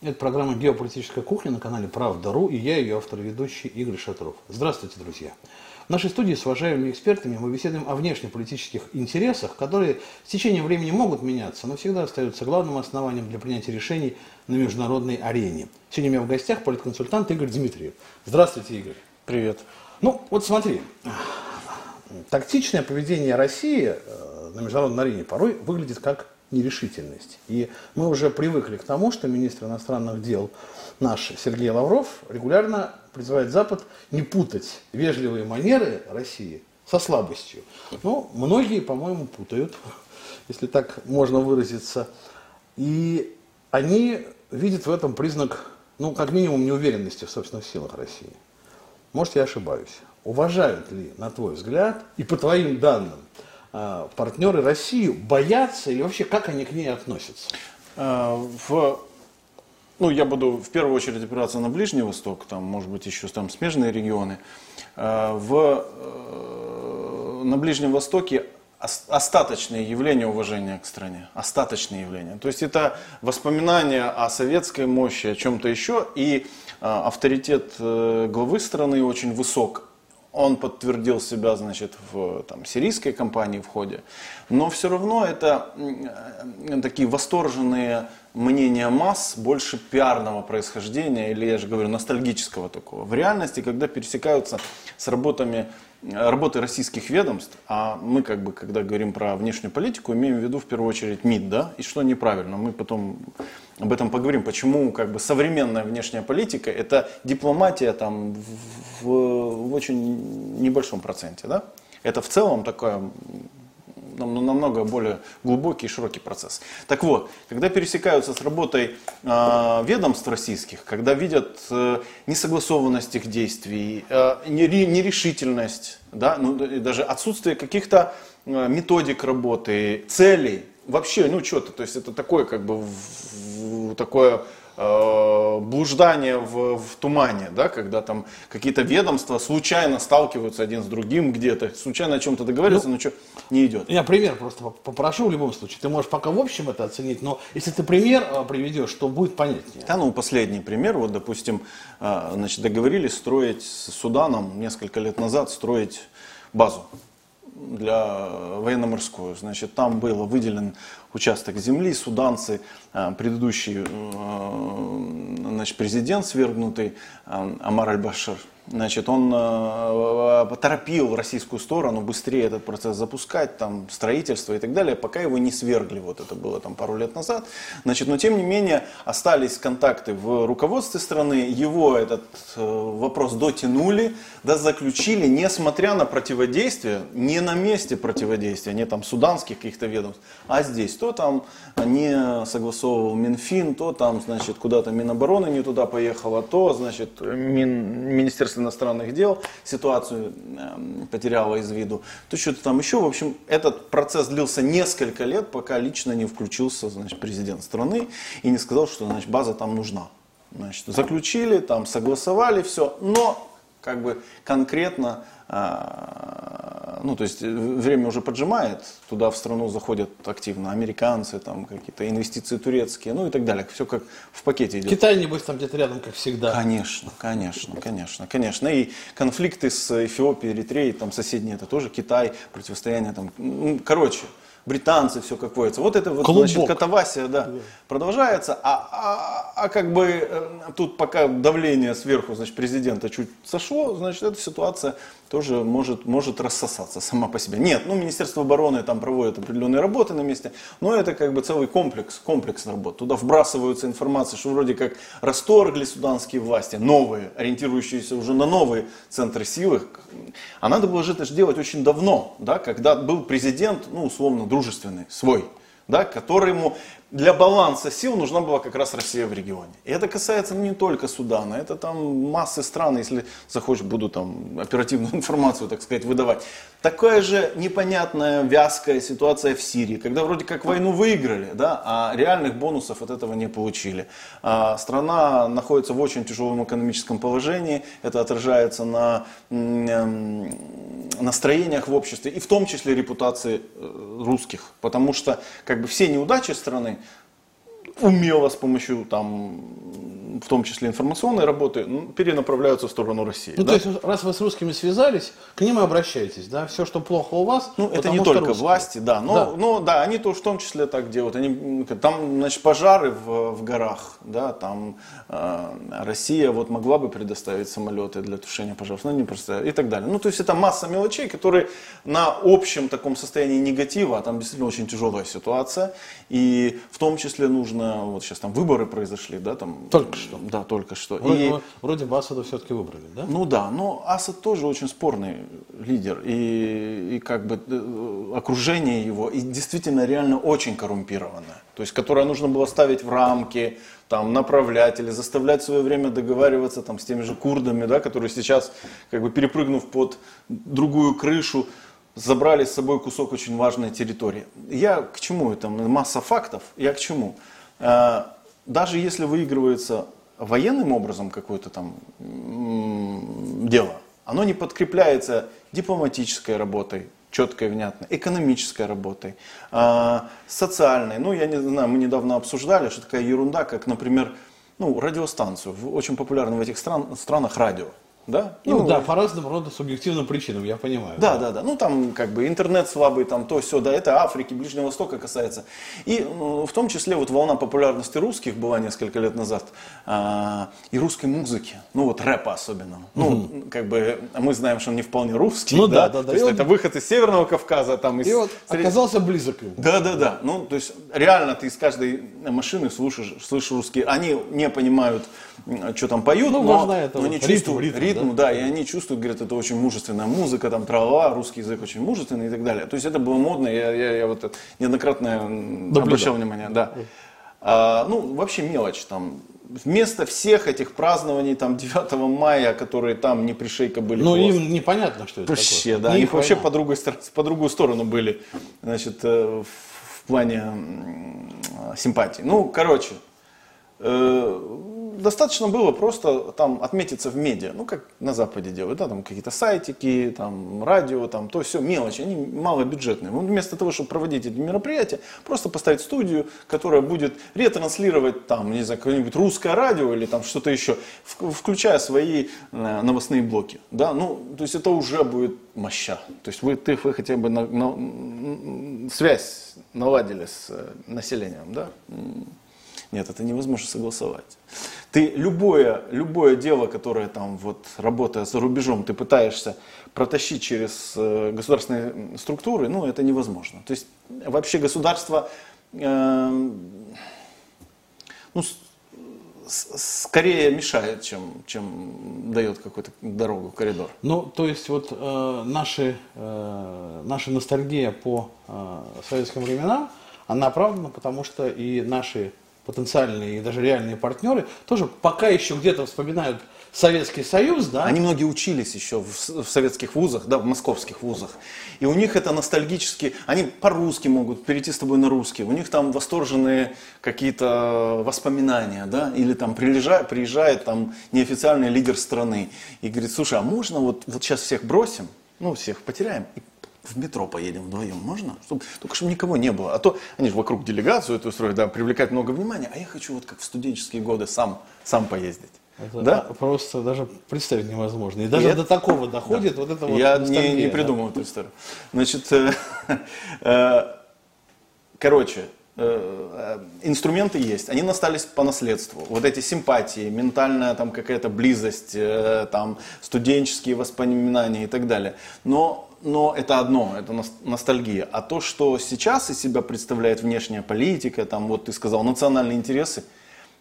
Это программа «Геополитическая кухня» на канале «Правда.ру» и я, ее автор и ведущий Игорь Шатров. Здравствуйте, друзья! В нашей студии с уважаемыми экспертами мы беседуем о внешнеполитических интересах, которые с течением времени могут меняться, но всегда остаются главным основанием для принятия решений на международной арене. Сегодня у меня в гостях политконсультант Игорь Дмитриев. Здравствуйте, Игорь. Привет. Ну, вот смотри, тактичное поведение России э, на международной арене порой выглядит как нерешительность. И мы уже привыкли к тому, что министр иностранных дел наш Сергей Лавров регулярно призывает Запад не путать вежливые манеры России со слабостью. Но многие, по-моему, путают, если так можно выразиться. И они видят в этом признак, ну, как минимум, неуверенности в собственных силах России. Может, я ошибаюсь. Уважают ли, на твой взгляд, и по твоим данным, партнеры Россию боятся или вообще как они к ней относятся? А, в, ну, я буду в первую очередь опираться на Ближний Восток, там, может быть, еще там смежные регионы. А, в, э, на Ближнем Востоке остаточные явления уважения к стране, остаточные явления. То есть это воспоминания о советской мощи, о чем-то еще, и авторитет э, главы страны очень высок, он подтвердил себя, значит, в там, сирийской кампании в ходе. Но все равно это э, такие восторженные мнения масс, больше пиарного происхождения, или, я же говорю, ностальгического такого. В реальности, когда пересекаются с работами работы российских ведомств, а мы как бы, когда говорим про внешнюю политику, имеем в виду в первую очередь МИД, да, и что неправильно, мы потом об этом поговорим, почему как бы современная внешняя политика это дипломатия там в, в очень небольшом проценте, да, это в целом такое намного более глубокий и широкий процесс. Так вот, когда пересекаются с работой э, ведомств российских, когда видят э, несогласованность их действий, э, нерешительность, да, ну, даже отсутствие каких-то э, методик работы, целей, вообще, ну что-то, то есть это такое как бы в, в, такое Э, блуждание в, в тумане, да, когда там какие-то ведомства случайно сталкиваются один с другим где-то, случайно о чем-то договариваются, ну, но что не идет. Я пример просто попрошу в любом случае. Ты можешь пока в общем это оценить, но если ты пример э, приведешь, то будет понятнее. Да, ну последний пример, вот допустим, э, значит, договорились строить с Суданом несколько лет назад строить базу для военно-морскую. Значит, там был выделен участок земли, суданцы, э, предыдущий э, значит, президент свергнутый э, Амар Аль-Башар, Значит, он э, поторопил российскую сторону быстрее этот процесс запускать, там, строительство и так далее, пока его не свергли, вот это было там пару лет назад. Значит, но тем не менее остались контакты в руководстве страны, его этот э, вопрос дотянули, да, заключили, несмотря на противодействие, не на месте противодействия, не там суданских каких-то ведомств, а здесь, то там не согласовывал Минфин, то там, значит, куда-то Минобороны не туда поехало, то, значит, Мин, Министерство иностранных дел ситуацию э, потеряла из виду, то что-то там еще. В общем, этот процесс длился несколько лет, пока лично не включился значит, президент страны и не сказал, что значит, база там нужна. Значит, заключили, там согласовали все, но как бы конкретно а, ну, то есть э, время уже поджимает, туда в страну заходят активно американцы, там какие-то инвестиции турецкие, ну и так далее. Все как в пакете идет. Китай, небось, там где-то рядом, как всегда. Конечно, конечно, конечно, конечно. И конфликты с Эфиопией, Эритреей, там соседние, это тоже Китай, противостояние там, ну, короче, британцы, все как водится. Вот это вот, Клубок. значит, катавасия, да, да. продолжается, а, а, а как бы э, тут пока давление сверху, значит, президента чуть сошло, значит, эта ситуация тоже может, может рассосаться сама по себе. Нет, ну, Министерство обороны там проводит определенные работы на месте, но это как бы целый комплекс, комплекс работ. Туда вбрасываются информация, что вроде как расторгли суданские власти, новые, ориентирующиеся уже на новые центры силы. А надо было же это делать очень давно, да, когда был президент, ну, условно, дружественный, свой, да, которому для баланса сил нужна была как раз Россия в регионе. И это касается не только Судана, это там массы стран, если захочешь, буду там оперативную информацию, так сказать, выдавать. Такая же непонятная, вязкая ситуация в Сирии, когда вроде как войну выиграли, да, а реальных бонусов от этого не получили. А страна находится в очень тяжелом экономическом положении, это отражается на настроениях в обществе, и в том числе репутации э, русских, потому что как бы все неудачи страны умело с помощью там, в том числе информационной работы, перенаправляются в сторону России. Ну, да? то есть, раз вы с русскими связались, к ним и обращайтесь, да? Все, что плохо у вас, Ну, это не только русские. власти, да. Но, Да. но да, они тоже в том числе так делают. Они, там, значит, пожары в, в горах, да, там э, Россия вот могла бы предоставить самолеты для тушения пожаров, но не просто и так далее. Ну, то есть это масса мелочей, которые на общем таком состоянии негатива, а там действительно очень тяжелая ситуация, и в том числе нужно, вот сейчас там выборы произошли, да, там. Только что. Да, только что. Вроде, И- вроде бы Асада все-таки выбрали, да? ну да, но Асад тоже очень спорный лидер. И, и как бы э, окружение его и действительно реально очень коррумпированное. То есть, которое нужно было ставить в рамки, там, направлять или заставлять в свое время договариваться там, с теми же курдами, да, которые сейчас, как бы перепрыгнув под другую крышу, забрали с собой кусок очень важной территории. Я к чему это? Масса фактов. Я к чему? Э, Даже если выигрывается военным образом какое-то там дело, оно не подкрепляется дипломатической работой, четкой, внятной, экономической работой, а, социальной. Ну, я не знаю, мы недавно обсуждали, что такая ерунда, как, например, ну, радиостанцию, очень популярно в этих стран- странах радио. Да? Ну, И, да, по разным рода субъективным причинам, я понимаю. да, да, да. Ну там как бы интернет слабый, там то все, да, это Африки, Ближнего Востока касается. И ну, в том числе вот волна популярности русских была несколько лет назад а, и русской музыки, ну вот рэпа особенно. Ну как бы мы знаем, что он не вполне русский, Ну да, да, да, да. То есть И он- это выход из Северного Кавказа, там из И вот Сред- оказался близок им. да, да, да. Ну, то есть реально ты из каждой машины слушаешь, слышишь русские. Они не понимают, что там поют, Ну, но, важно это но вот, ритм, чувствуют ритм, ритм, да. да. и они чувствуют, говорят, это очень мужественная музыка, там трава, русский язык очень мужественный и так далее. То есть это было модно, я, я, я вот неоднократно Наблюдал. обращал внимание, да. А, ну, вообще мелочь там. Вместо всех этих празднований там 9 мая, которые там не пришейка были. Ну, хвост. им непонятно, что это Вообще, такое. да, Не их вообще по, другой, по другую сторону были, значит, э, в, плане симпатии. Ну, короче, э, достаточно было просто там отметиться в медиа, ну, как на Западе делают, да, там какие-то сайтики, там радио, там то все, мелочи, они малобюджетные. Вот вместо того, чтобы проводить эти мероприятия, просто поставить студию, которая будет ретранслировать там, не знаю, какое-нибудь русское радио или там что-то еще, включая свои э, новостные блоки, да, ну, то есть это уже будет моща. То есть вы, ты, вы хотя бы на- на- связь наладили с э, населением, да? Нет, это невозможно согласовать. Ты любое, любое дело, которое там вот работая за рубежом, ты пытаешься протащить через э, государственные структуры, ну это невозможно. То есть вообще государство э, ну, скорее мешает, чем, чем дает какую-то дорогу, коридор. Ну, то есть вот э, наши, э, наша ностальгия по э, советским временам, она оправдана, потому что и наши потенциальные и даже реальные партнеры тоже пока еще где-то вспоминают Советский Союз, да? Они многие учились еще в, в советских вузах, да, в московских вузах. И у них это ностальгически, они по-русски могут перейти с тобой на русский. У них там восторженные какие-то воспоминания, да, или там приезжает, приезжает там неофициальный лидер страны и говорит, слушай, а можно вот, вот сейчас всех бросим, ну, всех потеряем, и в метро поедем вдвоем, можно? Чтоб, только чтобы никого не было. А то они же вокруг делегацию эту устроят, да, привлекать много внимания, а я хочу вот как в студенческие годы сам, сам поездить. Это да? просто даже представить невозможно. И даже это- до такого доходит вот это вот Я не, не да. придумал эту историю. Значит, э, э, короче, инструменты есть, они остались по наследству. Вот эти симпатии, ментальная там какая-то близость, э, там студенческие воспоминания и так далее. Но, но это одно, это нос- ностальгия. А то, что сейчас из себя представляет внешняя политика, там вот ты сказал, национальные интересы,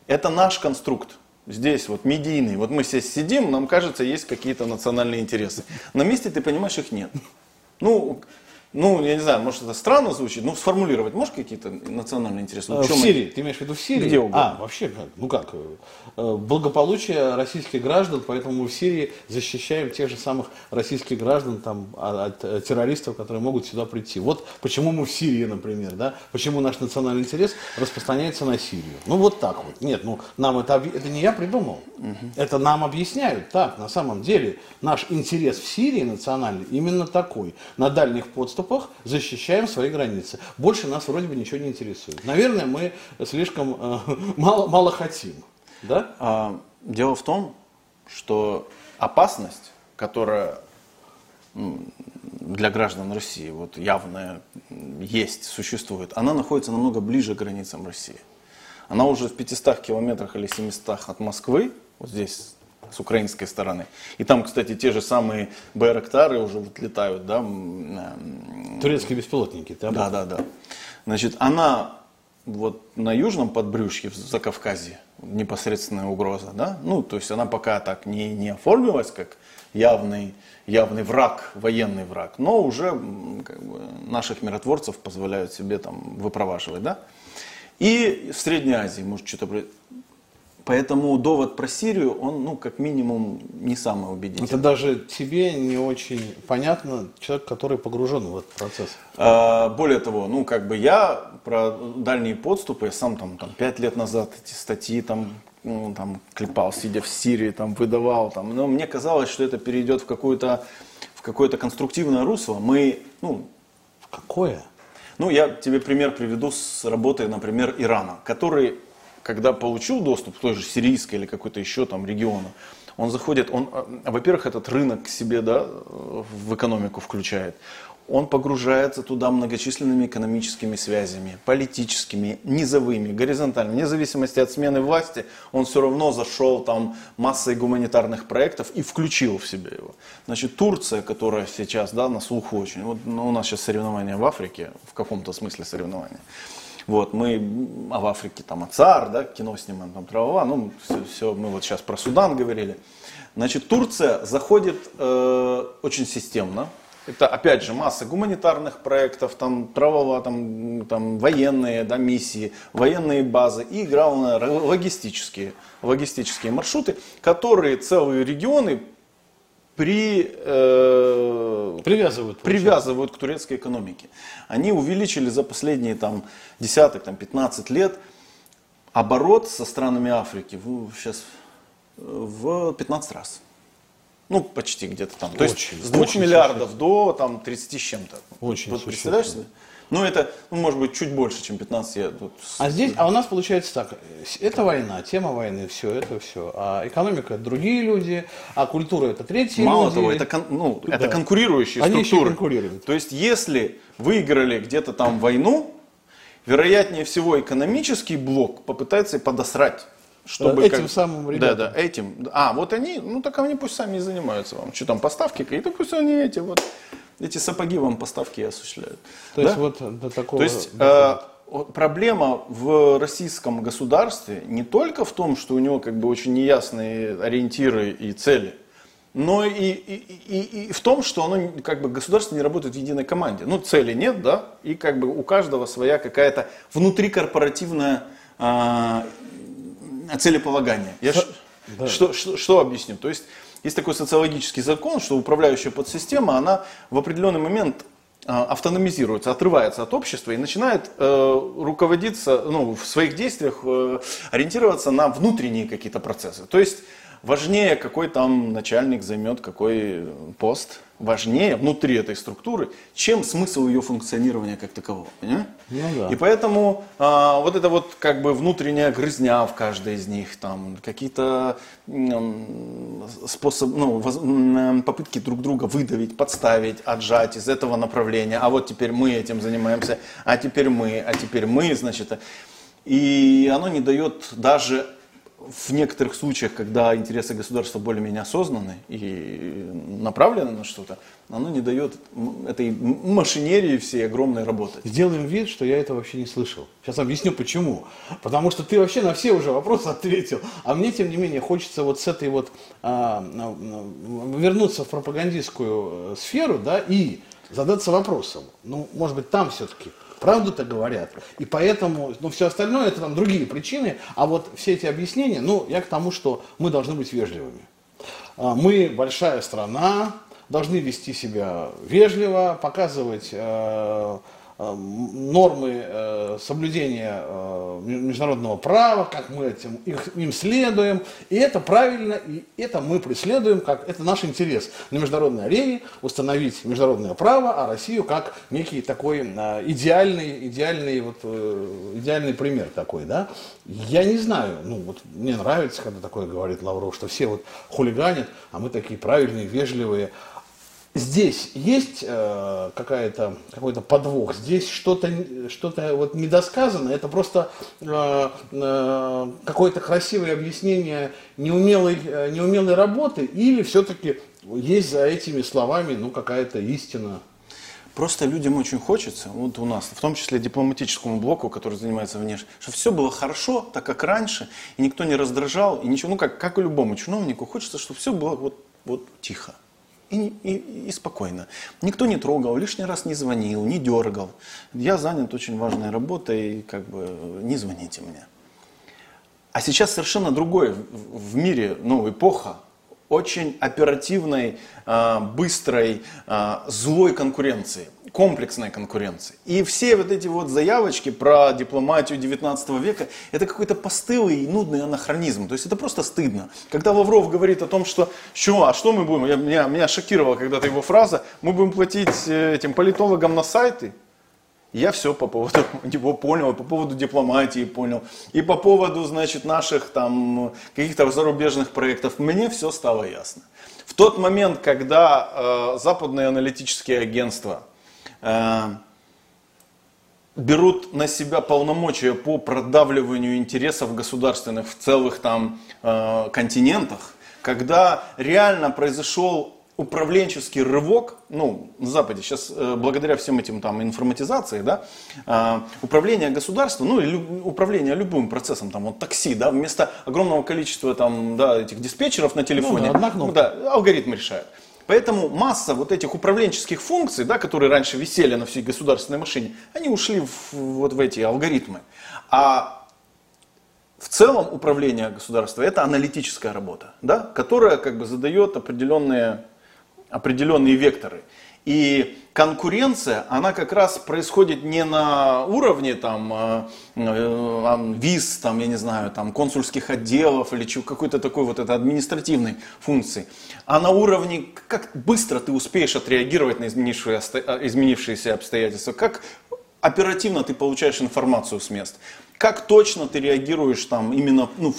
это наш конструкт. Здесь вот медийный. Вот мы здесь сидим, нам кажется, есть какие-то национальные интересы. На месте ты понимаешь, их нет. Ну, ну, я не знаю, может это странно звучит, но сформулировать можешь какие-то национальные интересы? Э, В чем они? Сирии, ты имеешь в виду в Сирии? Где угодно. А, вообще как? Ну как? э, Благополучие российских граждан, поэтому мы в Сирии защищаем тех же самых российских граждан там, а- от, э, террористов, которые могут сюда прийти. Вот почему мы в Сирии, например, да? Почему наш национальный интерес распространяется на Сирию. Ну вот так вот. Нет, ну нам это, это не я придумал. Это нам объясняют. Так, на самом деле наш интерес в Сирии национальный именно такой. На дальних подступах защищаем свои границы. Больше нас вроде бы ничего не интересует. Наверное, мы слишком э, мало, мало хотим. Да? А, дело в том, что опасность, которая для граждан России вот явная есть, существует, она находится намного ближе к границам России. Она уже в 500 километрах или 700 от Москвы, вот здесь с украинской стороны. И там, кстати, те же самые Байрактары уже вот летают, да. Турецкие беспилотники, да? Да, да, да. Значит, она вот на южном подбрюшье, в Закавказье, непосредственная угроза, да, ну, то есть она пока так не, не оформилась как явный, явный враг, военный враг, но уже как бы, наших миротворцев позволяют себе там выпроваживать, да. И в Средней Азии, может, что-то Поэтому довод про Сирию, он, ну, как минимум, не самый убедительный. Это даже тебе не очень понятно, человек, который погружен в этот процесс. А, более того, ну, как бы я про дальние подступы, я сам там, там 5 лет назад эти статьи там, ну, там клепал, сидя в Сирии, там выдавал, там, но мне казалось, что это перейдет в какое-то в какое-то конструктивное русло. Мы, ну, в какое? Ну, я тебе пример приведу с работы, например, Ирана, который когда получил доступ к той же сирийской или какой-то еще там региону, он заходит, он, а, во-первых, этот рынок к себе да, в экономику включает. Он погружается туда многочисленными экономическими связями, политическими, низовыми, горизонтальными. Вне зависимости от смены власти, он все равно зашел там массой гуманитарных проектов и включил в себя его. Значит, Турция, которая сейчас да, на слуху очень, вот ну, у нас сейчас соревнования в Африке, в каком-то смысле соревнования. Вот, мы, а в Африке там АЦАР, да, кино снимаем, там травова, ну, все, все, мы вот сейчас про Судан говорили. Значит, Турция заходит э, очень системно. Это, опять же, масса гуманитарных проектов, там, травова, там, там, военные да, миссии, военные базы и, главное, логистические, логистические маршруты, которые целые регионы при, э, привязывают, привязывают к турецкой экономике. Они увеличили за последние там, десяток, там, 15 лет оборот со странами Африки в, сейчас в 15 раз. Ну, почти где-то там. То очень, есть с 2 миллиардов до там, 30 с чем-то. Очень вот, Представляешь себе? Ну, это, ну, может быть, чуть больше, чем 15 лет. Тут... А здесь, а у нас получается так, это война, тема войны, все, это все. А экономика это другие люди, а культура это третьи Мало люди. того, это, кон, ну, да. это конкурирующие Они структуры. Еще конкурируют. То есть, если выиграли где-то там войну, вероятнее всего экономический блок попытается подосрать. Чтобы этим как... самым ребятам. Да, да, этим. А, вот они, ну так они пусть сами и занимаются вам. Что там, поставки какие-то, пусть они эти вот эти сапоги вам поставки осуществляют. То да? есть вот до такого... То есть э, проблема в российском государстве не только в том, что у него как бы очень неясные ориентиры и цели, но и, и, и, и в том, что оно как бы государство не работает в единой команде. Ну, цели нет, да, и как бы у каждого своя какая-то внутрикорпоративная э, целеполагание. Я да. что, что, что объясню? То есть есть такой социологический закон, что управляющая подсистема, она в определенный момент а, автономизируется, отрывается от общества и начинает э, руководиться, ну, в своих действиях э, ориентироваться на внутренние какие-то процессы. То есть важнее, какой там начальник займет какой пост, важнее внутри этой структуры, чем смысл ее функционирования как такового. Ну, да. И поэтому а, вот это вот как бы внутренняя грызня в каждой из них, там какие-то способ, ну, воз, попытки друг друга выдавить, подставить, отжать из этого направления. А вот теперь мы этим занимаемся, а теперь мы, а теперь мы, значит. И оно не дает даже в некоторых случаях, когда интересы государства более-менее осознаны и направлены на что-то, оно не дает этой машинерии всей огромной работать. Сделаем вид, что я это вообще не слышал. Сейчас объясню почему. Потому что ты вообще на все уже вопросы ответил. А мне, тем не менее, хочется вот с этой вот а, вернуться в пропагандистскую э, сферу, да, и задаться вопросом. Ну, может быть, там все-таки правду-то говорят. И поэтому, ну, все остальное, это там другие причины. А вот все эти объяснения, ну, я к тому, что мы должны быть вежливыми. А, мы большая страна, должны вести себя вежливо, показывать э, нормы э, соблюдения э, международного права, как мы этим, их, им следуем, и это правильно, и это мы преследуем, как это наш интерес на международной арене установить международное право, а Россию как некий такой идеальный, идеальный, вот, идеальный пример такой, да. Я не знаю, ну вот мне нравится, когда такое говорит Лавров, что все вот хулиганят, а мы такие правильные, вежливые. Здесь есть э, какая-то, какой-то подвох, здесь что-то что вот недосказано, это просто э, э, какое-то красивое объяснение неумелой, э, неумелой работы, или все-таки есть за этими словами ну, какая-то истина? Просто людям очень хочется, вот у нас, в том числе дипломатическому блоку, который занимается внешне, чтобы все было хорошо, так как раньше, и никто не раздражал, и ничего, ну как, как и любому чиновнику, хочется, чтобы все было вот, вот тихо. И, и, и спокойно. Никто не трогал, лишний раз не звонил, не дергал. Я занят очень важной работой, как бы не звоните мне. А сейчас совершенно другое в мире, ну, эпоха очень оперативной, а, быстрой, а, злой конкуренции, комплексной конкуренции. И все вот эти вот заявочки про дипломатию 19 века, это какой-то постылый и нудный анахронизм. То есть это просто стыдно. Когда Лавров говорит о том, что, что а что мы будем, я, меня, меня шокировала когда-то его фраза, мы будем платить э, этим политологам на сайты, я все по поводу него понял, по поводу дипломатии понял, и по поводу, значит, наших там каких-то зарубежных проектов. Мне все стало ясно. В тот момент, когда э, западные аналитические агентства э, берут на себя полномочия по продавливанию интересов государственных в целых там э, континентах, когда реально произошел управленческий рывок, ну, на Западе сейчас, э, благодаря всем этим там информатизации, да, э, управление государством, ну, или управление любым процессом, там, вот такси, да, вместо огромного количества там, да, этих диспетчеров на телефоне, ну, да, ну, да, алгоритм решает. Поэтому масса вот этих управленческих функций, да, которые раньше висели на всей государственной машине, они ушли в, вот в эти алгоритмы. А в целом управление государства это аналитическая работа, да, которая как бы задает определенные определенные векторы. И конкуренция, она как раз происходит не на уровне там, э, э, виз, там, я не знаю, там, консульских отделов или какой-то такой вот это административной функции, а на уровне, как быстро ты успеешь отреагировать на изменившиеся обстоятельства, как оперативно ты получаешь информацию с мест, как точно ты реагируешь там именно ну,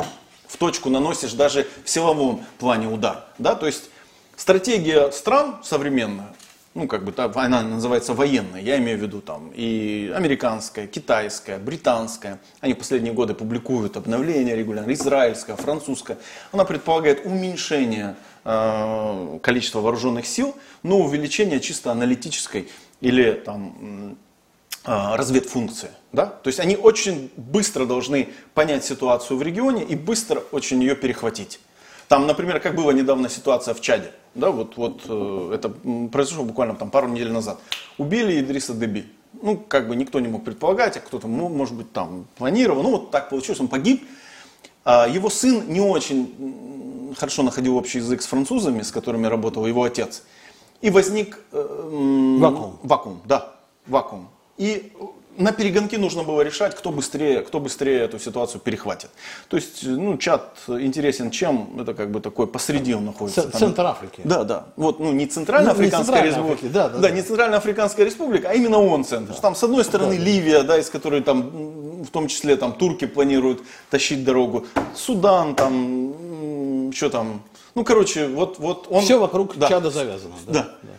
в точку наносишь даже в силовом плане удар. Да? То есть Стратегия стран современная, ну как бы та, она называется военная, я имею в виду там и американская, китайская, британская, они в последние годы публикуют обновления регулярно, израильская, французская, она предполагает уменьшение э, количества вооруженных сил, но увеличение чисто аналитической или там э, разведфункции. Да? То есть они очень быстро должны понять ситуацию в регионе и быстро очень ее перехватить. Там, например, как была недавно ситуация в Чаде. Да, вот, вот э, это произошло буквально там пару недель назад. Убили Идриса Деби. Ну, как бы никто не мог предполагать, а кто-то, ну, может быть, там планировал. Ну, вот так получилось, он погиб. А его сын не очень хорошо находил общий язык с французами, с которыми работал его отец. И возник... Э, вакуум. Вакуум, да, вакуум. И на перегонки нужно было решать, кто быстрее, кто быстрее эту ситуацию перехватит. То есть, ну, чат интересен чем? Это как бы такой посреди он находится. Ц- Центр Африки. Да, да. Вот, ну, не Центральноафриканская ну, республика. Да, да, да, не Центральноафриканская республика, а именно он центр. Да. Там, с одной стороны, да. Ливия, да, из которой там, в том числе, там, турки планируют тащить дорогу. Судан, там, что там, ну, короче, вот, вот он... Все вокруг да. чада завязано. Да. Да. да.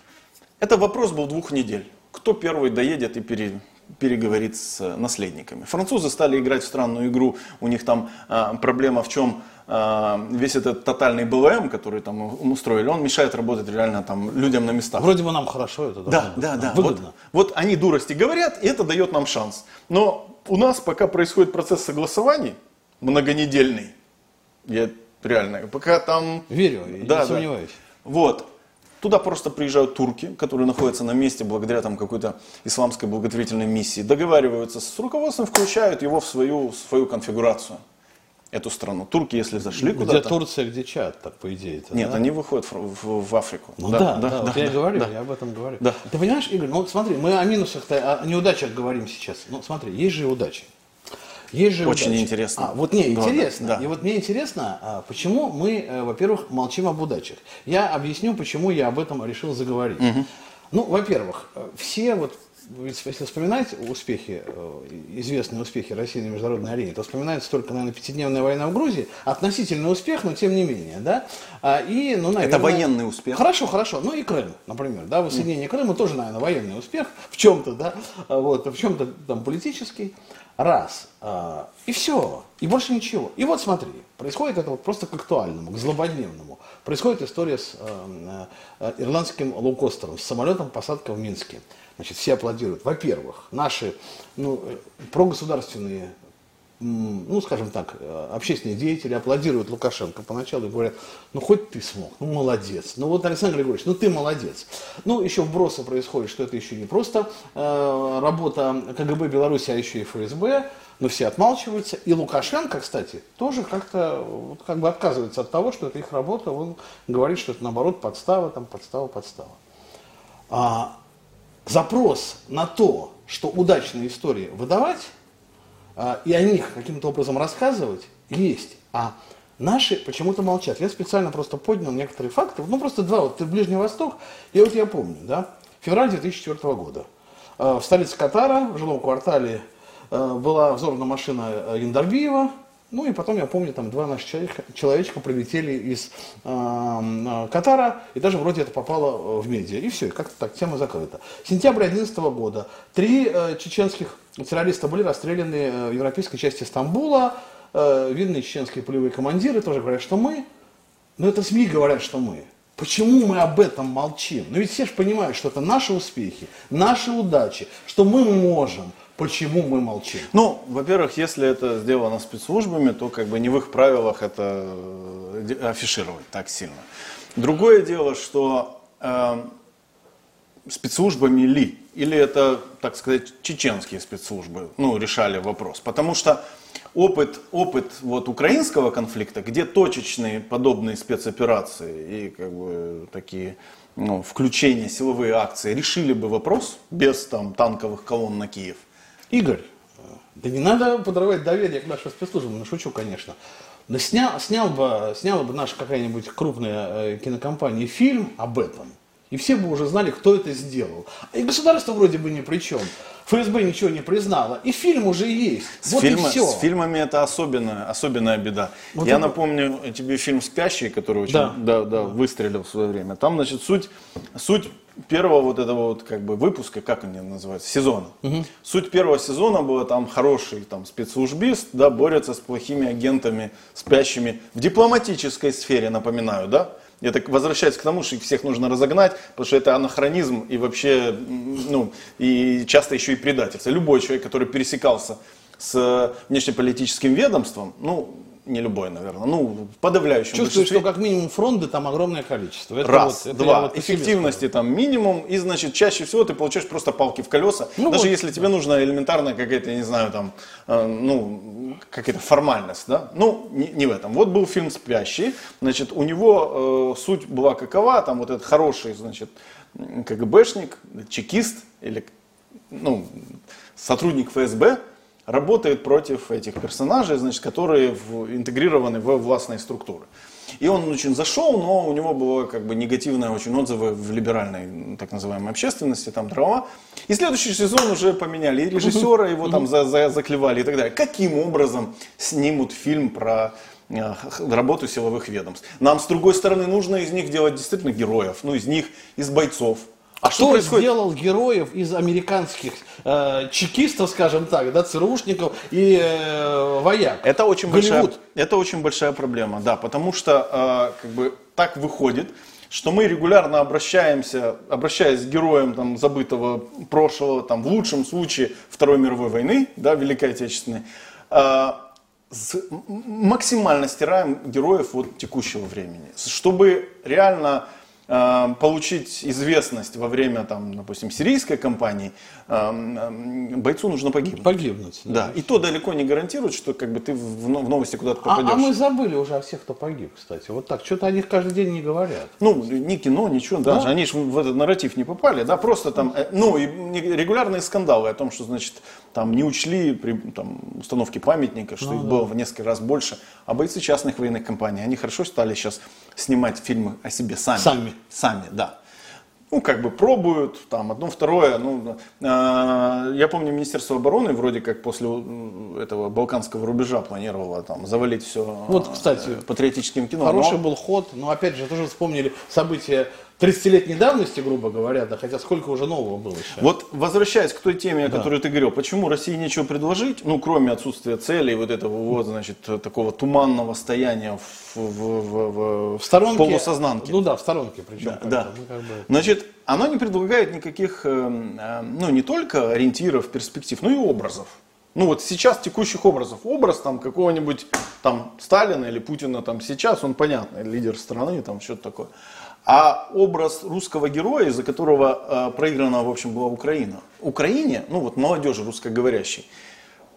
Это вопрос был двух недель. Кто первый доедет и пере, переговорит с наследниками. Французы стали играть в странную игру, у них там а, проблема в чем а, весь этот тотальный БЛМ, который там устроили, он мешает работать реально там людям на местах. Вроде бы нам хорошо это да, да, да, выгодно. Вот, вот они дурости говорят, и это дает нам шанс. Но у нас пока происходит процесс согласований многонедельный, я реально, пока там... Верю, да, не сомневаюсь. Да. Вот, Туда просто приезжают турки, которые находятся на месте благодаря там какой-то исламской благотворительной миссии, договариваются с руководством, включают его в свою, в свою конфигурацию. эту страну. Турки, если зашли Где куда-то... Турция, где Чад, так по идее. Нет, да? они выходят в, в- в Африку. Ну да, да, вот я и говорю, да. я об этом говорю. Да. Ты понимаешь, Игорь, ну вот смотри, мы о минусах, о неудачах говорим сейчас. Ну смотри, есть же и удачи. Есть же Очень удачи. интересно. А, вот мне Да, интересно. да, да. И вот мне интересно, а, почему мы, э, во-первых, молчим об удачах. Я объясню, почему я об этом решил заговорить. Ну, во-первых, э, все вот если вспоминать успехи, э, известные успехи России на международной арене, то вспоминается только, наверное, пятидневная война в Грузии. Относительный успех, но тем не менее, да. А, И, ну, наверное, военный успех. Хорошо, хорошо. Ну и Крым, например, да, воссоединение Крыма тоже, наверное, военный успех в чем-то, да, а вот, в чем-то там политический. Раз. А, И все. И больше ничего. И вот смотри, происходит это вот просто к актуальному, к злободневному. Происходит история с э, э, ирландским лоукостером, с самолетом посадка в Минске. Значит, все аплодируют. Во-первых, наши ну, э, прогосударственные ну, скажем так, э, общественные деятели аплодируют Лукашенко поначалу и говорят, ну, хоть ты смог, ну, молодец. Ну, вот, Александр Григорьевич, ну, ты молодец. Ну, еще вбросы происходят, что это еще не просто э, работа КГБ Беларуси, а еще и ФСБ, но все отмалчиваются. И Лукашенко, кстати, тоже как-то вот, как бы отказывается от того, что это их работа. Он говорит, что это, наоборот, подстава, там, подстава, подстава. А, запрос на то, что удачные истории выдавать, и о них каким-то образом рассказывать, есть. А наши почему-то молчат. Я специально просто поднял некоторые факты. Ну, просто два. Вот Ближний Восток, и вот я помню, да, февраль 2004 года. А, В столице Катара, в жилом квартале, а, была взорвана машина а, Яндарбиева. Ну и потом, я помню, там два наших человека, человечка прилетели из а, а, Катара, и даже вроде это попало э, в медиа. И все, и как-то так, тема закрыта. Сентябрь 2011 года. Три э, чеченских террориста были расстреляны э, в европейской части Стамбула. Э, видные чеченские полевые командиры тоже говорят, что мы. Но это СМИ говорят, что мы. Почему мы об этом молчим? Ну ведь все же понимают, что это наши успехи, наши удачи, что мы можем. Почему мы молчим? Ну, во-первых, если это сделано спецслужбами, то как бы не в их правилах это э, афишировать так сильно. Другое дело, что э, спецслужбами ли, или это, так сказать, чеченские спецслужбы, ну, решали вопрос. Потому что опыт, опыт вот украинского конфликта, где точечные подобные спецоперации и как бы такие ну, включения, силовые акции решили бы вопрос без там танковых колонн на Киев. Игорь, да не надо подрывать доверие к нашим спецслужбам, ну шучу, конечно. Да снял, снял бы, сняла бы наша какая-нибудь крупная э, кинокомпания фильм об этом, и все бы уже знали, кто это сделал. И государство вроде бы ни при чем. ФСБ ничего не признало. И фильм уже есть. С, вот фильма- и все. с фильмами это особенная, особенная беда. Вот Я это- напомню тебе фильм «Спящий», который очень Да. да, да, выстрелил в свое время. Там, значит, суть, суть первого вот этого вот как бы выпуска, как они называются, сезона. Суть первого сезона была там хороший там спецслужбист, да, борется с плохими агентами, спящими в дипломатической сфере, напоминаю, да. Я так возвращаюсь к тому, что их всех нужно разогнать, потому что это анахронизм и вообще, ну, и часто еще и предательство. Любой человек, который пересекался с внешнеполитическим ведомством, ну, не любой, наверное, ну, в подавляющем Чувствуешь, большинстве. что как минимум фронты там огромное количество. Это Раз, вот- это два, вот эффективности там минимум, и значит чаще всего ты получаешь просто палки в колеса, Ну даже вот, если тебе нужна элементарная какая-то, я не знаю, там, э, ну, какая-то формальность, да, ну, не, не в этом. Вот был фильм «Спящий», значит, у него э, суть была какова, там вот этот хороший, значит, КГБшник, чекист или, ну, сотрудник ФСБ, работает против этих персонажей, значит, которые в- интегрированы в властные структуры. И он очень зашел, но у него было как бы негативные очень отзывы в либеральной так называемой общественности, там дрова. И следующий сезон уже поменяли и режиссера, его там за- за- заклевали и так далее. Каким образом снимут фильм про э, работу силовых ведомств? Нам, с другой стороны, нужно из них делать действительно героев, ну, из них, из бойцов. А что Кто происходит? сделал героев из американских э, чекистов, скажем так, да, ЦРУшников и э, вояк? Это очень, большая, это очень большая проблема, да, потому что э, как бы так выходит, что мы регулярно обращаемся, обращаясь к героям там, забытого прошлого, там, в лучшем случае Второй мировой войны, да, Великой Отечественной, э, максимально стираем героев вот текущего времени, чтобы реально получить известность во время, там, допустим, сирийской кампании, э, э, бойцу нужно погибнуть. Погибнуть. Да, и то далеко не гарантирует, что как бы ты в, новости куда-то А, попадешь. а мы забыли уже о всех, кто погиб, кстати. Вот так. Что-то о них каждый день не говорят. Ну, ни кино, ничего, даже они же в этот нарратив не попали, да, просто там, э, ну, и регулярные скандалы о том, что, значит, там не учли при там, установке памятника, что их было в несколько раз больше, а бойцы частных военных компаний, они хорошо стали сейчас снимать фильмы о себе сами. Сами. Сами, да. Ну, как бы пробуют, там, одно, второе. Ну, э, я помню, Министерство обороны вроде как после э, этого балканского рубежа планировало там завалить все Вот, кстати, патриотическим кино. Хороший но- был ход, но опять же, тоже вспомнили события 30-летней давности, грубо говоря, да, хотя сколько уже нового было еще. Вот возвращаясь к той теме, о которой ты говорил, почему России нечего предложить, ну, кроме отсутствия целей, вот этого вот, значит, такого туманного стояния в, в, в- в в сторонке. полусознанке. Ну да, в сторонке причем. Да, да. Мы как бы- Значит, оно не предлагает никаких, э, э, ну, не только ориентиров, перспектив, но и образов. Ну вот сейчас текущих образов. Образ там какого-нибудь там Сталина или Путина там сейчас, он понятный, лидер страны, там что-то такое. А образ русского героя, из-за которого э, проиграна, в общем, была Украина. Украине, ну вот молодежи русскоговорящей,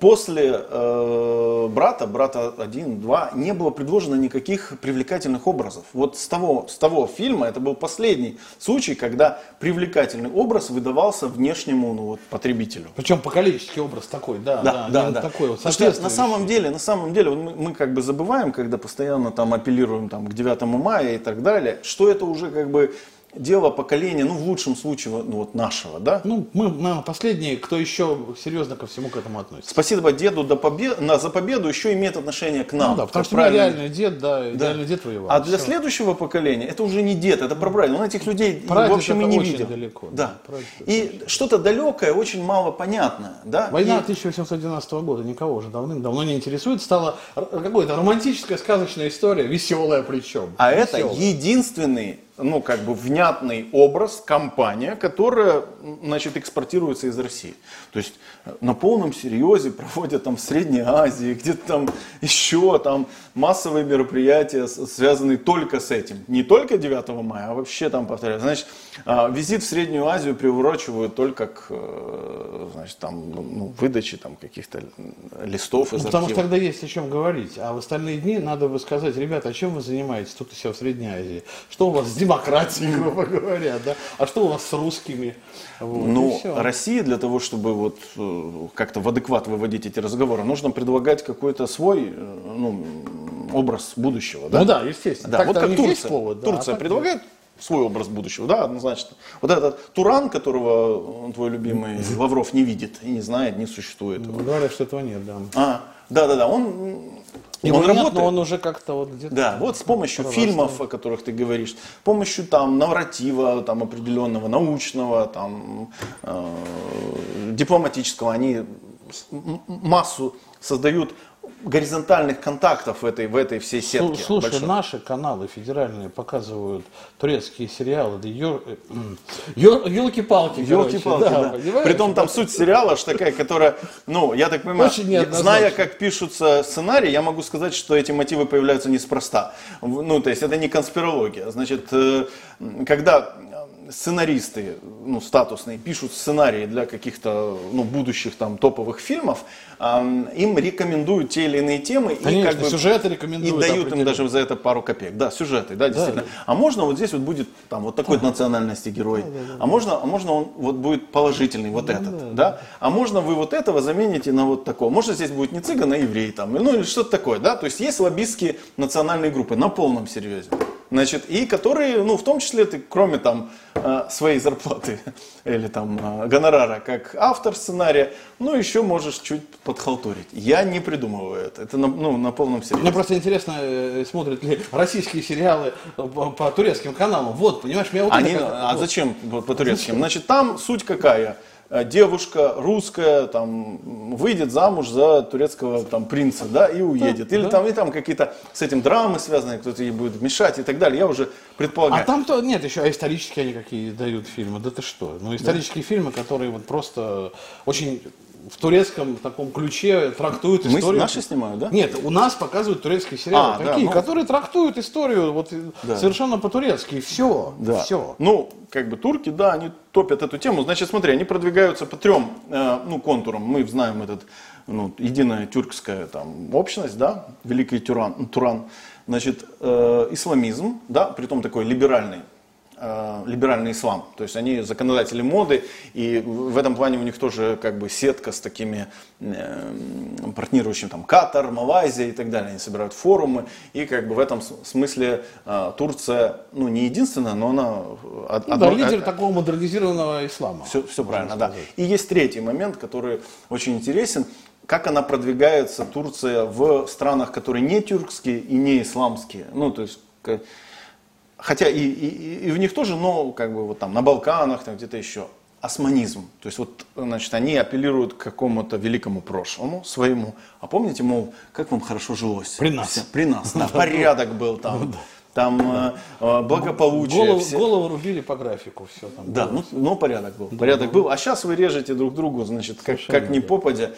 после э, брата, брата 1, 2, не было предложено никаких привлекательных образов. Вот с того, с того фильма, это был последний случай, когда привлекательный образ выдавался внешнему ну, вот, потребителю. Причем поколенческий образ такой, да, Да, да, именно да. такой вот Потому что на самом деле, на самом деле, мы, мы как бы забываем, когда постоянно там апеллируем там, к 9 мая и так далее, что это уже как бы дело поколения, ну в лучшем случае ну, вот нашего, да? Ну, мы, наверное, последние, кто еще серьезно ко всему к этому относится. Спасибо деду до побе- на, за победу еще имеет отношение к нам. Ну да, потому что правильно. реальный дед, да, реальный дед воевал. А для Всё. следующего поколения это уже не дед, это прабрадед. Он этих людей Прадед в общем и это не очень видел. далеко, Да. да, это И что-то далекое, очень мало понятное. Да? Война И- 1812 года никого уже давным-давно не интересует. Стала какой-то романтическая сказочная история, веселая причем. А это Веселая. единственный, ну, как бы внятный образ, компания, которая, значит, экспортируется из России. То есть э, на полном серьезе проводят там в Средней Азии, где-то там еще там массовые мероприятия, связанные только с этим. Не только 9 мая, а вообще там, повторяю, значит, визит в Среднюю Азию приурочивают только к, э, значит, там, ну, выдаче там каких-то листов из Ну, потому что тогда есть о чем говорить. А в остальные дни надо бы сказать, ребята, а чем вы занимаетесь тут у себя в Средней Азии? Что у вас с демократией, грубо говоря, да? А что у вас с русскими? Вот, Ну, всё. России для того, чтобы вот э, как-то в адекват выводить эти разговоры, нужно предлагать какой-то свой э, ну, образ будущего. Да? Ну да, естественно. Да, Так-то вот как Турция. повод, да, Турция а так предлагает свой образ будущего, да, однозначно. Вот этот Туран, которого твой любимый Лавров не видит и не знает, не существует. Ну, Говорят, что этого нет, да. А, да, да, да, он, Его он нет, работает. но он уже как-то вот где-то... Да, вот с помощью прорастает. фильмов, о которых ты говоришь, с помощью там нарратива там определенного, научного, там э, дипломатического, они массу создают горизонтальных контактов в этой, в этой всей сетке. Слушай, большой. наши каналы федеральные показывают турецкие сериалы, да елки-палки, Елки-палки, да. понимаешь? Притом там суть сериала аж такая, которая, ну, я так понимаю, я- зная, как пишутся сценарии, я могу сказать, что эти мотивы появляются неспроста. Ну, то есть это не конспирология. Значит, э, когда сценаристы, ну, статусные, пишут сценарии для каких-то, ну, будущих там топовых фильмов, ам, им рекомендуют те или иные темы и Конечно, как бы сюжеты и рекомендуют. дают им даже за это пару копеек. Да, сюжеты, да, действительно. да. А можно вот здесь вот будет там вот такой национальности герой. А можно, а можно он вот будет положительный вот этот, да? А можно вы вот этого замените на вот такого. Может здесь будет не цыган, а еврей там, ну или что-то такое, да? То есть есть лоббистские национальные группы на полном серьезе. Значит, и которые, ну, в том числе ты, кроме там э, своей зарплаты или там э, гонорара как автор сценария, ну, еще можешь чуть подхалтурить. Я не придумываю это. Это на, ну, на полном серьезе. Мне просто интересно, э, смотрят ли российские сериалы по, турецким каналам. Вот, понимаешь, меня вот Они, это как- а вот. зачем по- по-турецким? Значит, там суть какая? Э, Девушка русская там выйдет замуж за турецкого там принца, да, и уедет. Или да. там и там какие-то с этим драмы связаны, кто-то ей будет мешать и так далее. Я уже предполагаю. А там то нет, еще а исторические они какие дают фильмы. Да ты что? Ну, исторические фильмы, которые вот просто очень в турецком таком ключе трактуют Мы, историю. наши снимают, да? Нет, у нас показывают турецкие сериалы А, да, такие, ну- которые трактуют историю вот Да. совершенно по-турецки. И все. Да. Все. Ну, как бы турки, да, они топят эту тему. Значит, смотри, они продвигаются по трем э, ну, контурам. Мы знаем этот, ну, единая тюркская там, общность, да, Великий Тюран, Туран. Значит, э, исламизм, да, притом такой либеральный э, либеральный ислам. То есть они законодатели моды, и в этом плане у них тоже как бы сетка с такими э, партнирующими, там, Катар, Малайзия и так далее. Они собирают форумы, и как бы в этом смысле э, Турция, ну, не единственная, но она... э, од- Ну, да, одно- лидер э, такого модернизированного ислама. все, все правильно, да. сказать. И есть третий момент, который очень интересен. Как она продвигается, Турция, в странах, которые не тюркские и не исламские. Ну, то есть, хотя и, и, и- в них тоже, но как бы вот там на Балканах, там где-то еще. Османизм. То есть вот, значит, они апеллируют к какому-то великому прошлому своему. А помните, мол, как вам хорошо жилось? При нас. Все- При нас, да. Порядок был там. Там э, э, благополучие. Голову, все- голову рубили по графику, все там. да, было. ну, но порядок был. Порядок был. А сейчас вы режете друг другу, значит, как, Совершенно как ни верно. попадя.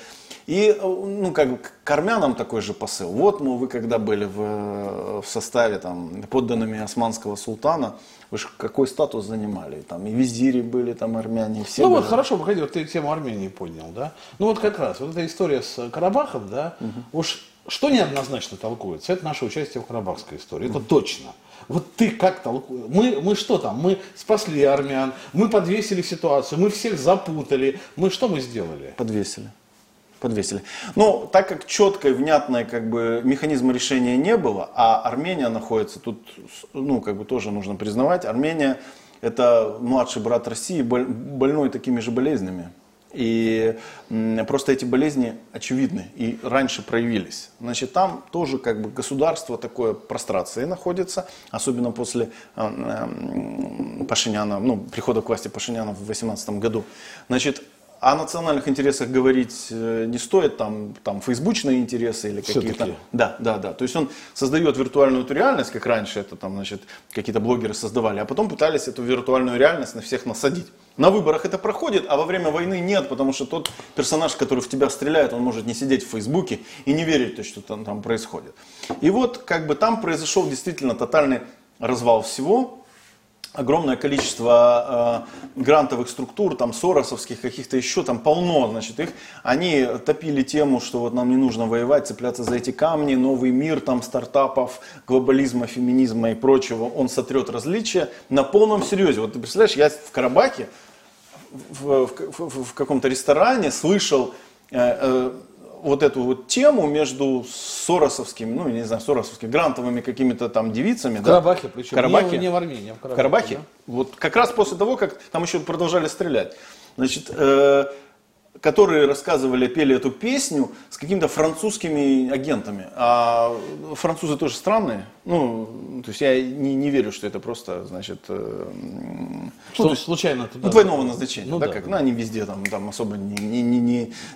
И, э, ну, как к армянам такой же посыл. Вот, мол, вы когда были в, в составе, там, подданными османского султана, вы же какой статус занимали? Там и визири были, там армяне, все ну были. вот хорошо, выходи, вот ты тему Армении поднял, да? Ну вот как раз, вот эта история с Карабахом, да, уж что неоднозначно толкуется, это наше участие в Карабахской истории, это точно. Вот ты как толкуешь? Мы, мы что там? Мы спасли армян, мы подвесили ситуацию, мы всех запутали. Мы что мы сделали? Подвесили. Подвесили. Но так как четкой, внятной как бы, механизма решения не было, а Армения находится тут, ну, как бы тоже нужно признавать, Армения это младший брат России, боль- больной такими же болезнями. И просто эти болезни очевидны и раньше проявились. Значит, там тоже как бы государство такое прострации находится, особенно после э, м, Пашиняна, ну, прихода к власти Пашиняна в 2018 году. Значит, о национальных интересах говорить э, не стоит, там, там фейсбучные интересы или какие-то. Да, да, да. То есть он создает виртуальную реальность, как раньше это там, значит, какие-то блогеры создавали, а потом пытались эту виртуальную реальность на всех насадить. На выборах это проходит, а во время войны нет, потому что тот персонаж, который в тебя стреляет, он может не сидеть в Фейсбуке и не верить, то, что там, там происходит. И вот как бы там произошел действительно тотальный развал всего, огромное количество э, грантовых структур, там соросовских, каких-то еще, там полно, значит, их, они топили тему, что вот нам не нужно воевать, цепляться за эти камни, новый мир там стартапов, глобализма, феминизма и прочего, он сотрет различия на полном серьезе. Вот ты представляешь, я в Карабахе, в, в- в- в каком-то ресторане слышал э, э, вот эту вот тему между соросовскими, ну, не знаю, соросовскими, грантовыми какими-то там девицами. В да. Карабахе, причем Карабахе? Не, не в Армении, а в В Карабахе. Карабахе? да. Вот как раз после того, как там еще продолжали стрелять. Значит, э, которые рассказывали, пели эту песню с какими-то французскими агентами. А французы тоже странные. Ну, то есть я не, не верю, что это просто, значит, э, Что он случайно туда... ну, двойного назначения, Ну да, да, как, да. ну, они везде там, там особо не, не, не,